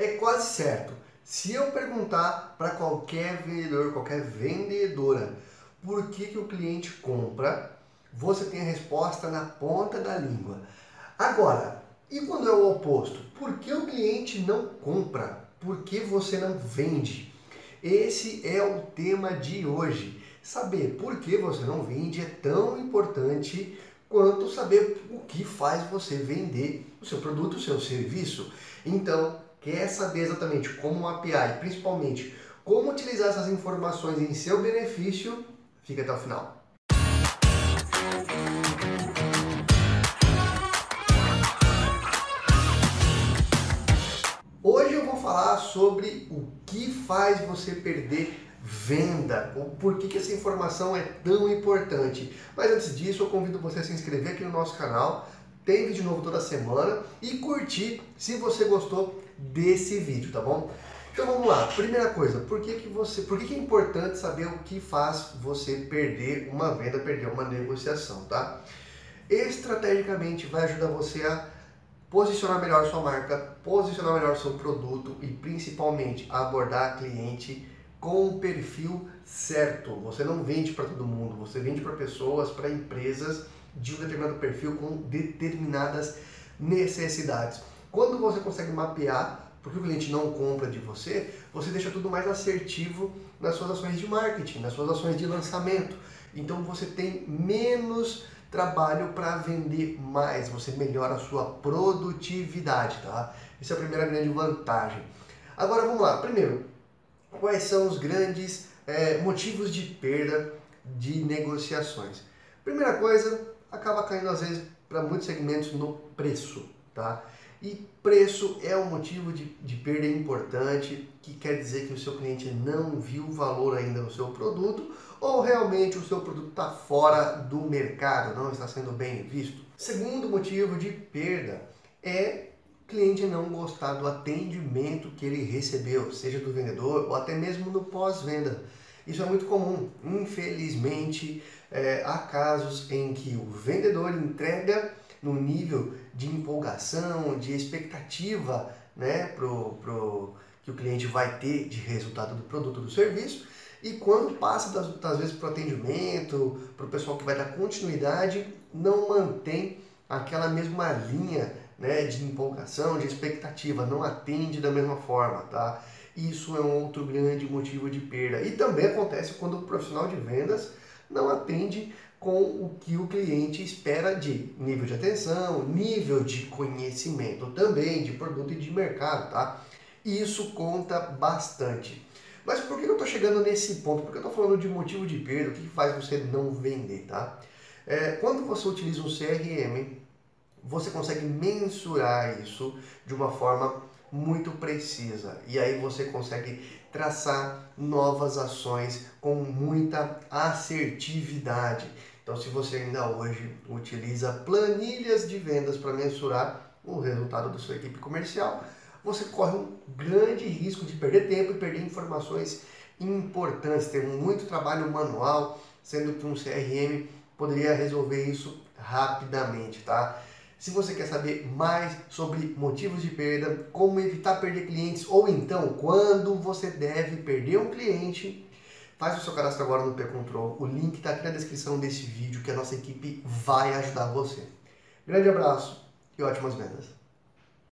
É quase certo. Se eu perguntar para qualquer vendedor, qualquer vendedora, por que, que o cliente compra, você tem a resposta na ponta da língua. Agora, e quando é o oposto? Por que o cliente não compra? Por que você não vende? Esse é o tema de hoje. Saber por que você não vende é tão importante quanto saber o que faz você vender o seu produto, o seu serviço. Então, quer saber exatamente como mapear e principalmente como utilizar essas informações em seu benefício? Fica até o final. Hoje eu vou falar sobre o que faz você perder venda, ou por que, que essa informação é tão importante. Mas antes disso, eu convido você a se inscrever aqui no nosso canal, tem vídeo novo toda semana e curtir se você gostou desse vídeo, tá bom? Então vamos lá. Primeira coisa, por que, que você, por que, que é importante saber o que faz você perder uma venda, perder uma negociação, tá? Estrategicamente vai ajudar você a posicionar melhor sua marca, posicionar melhor seu produto e principalmente abordar cliente com o perfil certo. Você não vende para todo mundo, você vende para pessoas, para empresas de um determinado perfil com determinadas necessidades. Quando você consegue mapear porque o cliente não compra de você, você deixa tudo mais assertivo nas suas ações de marketing, nas suas ações de lançamento. Então você tem menos trabalho para vender mais, você melhora a sua produtividade, tá? Essa é a primeira grande vantagem. Agora vamos lá. Primeiro, quais são os grandes é, motivos de perda de negociações? Primeira coisa, acaba caindo às vezes para muitos segmentos no preço, tá? E preço é um motivo de, de perda importante, que quer dizer que o seu cliente não viu valor ainda no seu produto ou realmente o seu produto está fora do mercado, não está sendo bem visto. Segundo motivo de perda é o cliente não gostar do atendimento que ele recebeu, seja do vendedor ou até mesmo no pós-venda. Isso é muito comum. Infelizmente, é, há casos em que o vendedor entrega no nível de empolgação, de expectativa né, pro, pro, que o cliente vai ter de resultado do produto ou do serviço. E quando passa, das, das vezes, para o atendimento, para o pessoal que vai dar continuidade, não mantém aquela mesma linha né, de empolgação, de expectativa, não atende da mesma forma, tá? Isso é um outro grande motivo de perda. E também acontece quando o profissional de vendas não atende com o que o cliente espera de nível de atenção, nível de conhecimento também, de produto e de mercado, tá? Isso conta bastante. Mas por que eu estou chegando nesse ponto? Porque eu estou falando de motivo de perda, o que faz você não vender, tá? É, quando você utiliza um CRM, você consegue mensurar isso de uma forma muito precisa. E aí você consegue traçar novas ações com muita assertividade. Então, se você ainda hoje utiliza planilhas de vendas para mensurar o resultado da sua equipe comercial, você corre um grande risco de perder tempo e perder informações importantes, ter muito trabalho manual, sendo que um CRM poderia resolver isso rapidamente, tá? Se você quer saber mais sobre motivos de perda, como evitar perder clientes ou então quando você deve perder um cliente, faz o seu cadastro agora no P-Control. O link está aqui na descrição desse vídeo que a nossa equipe vai ajudar você. Grande abraço e ótimas vendas!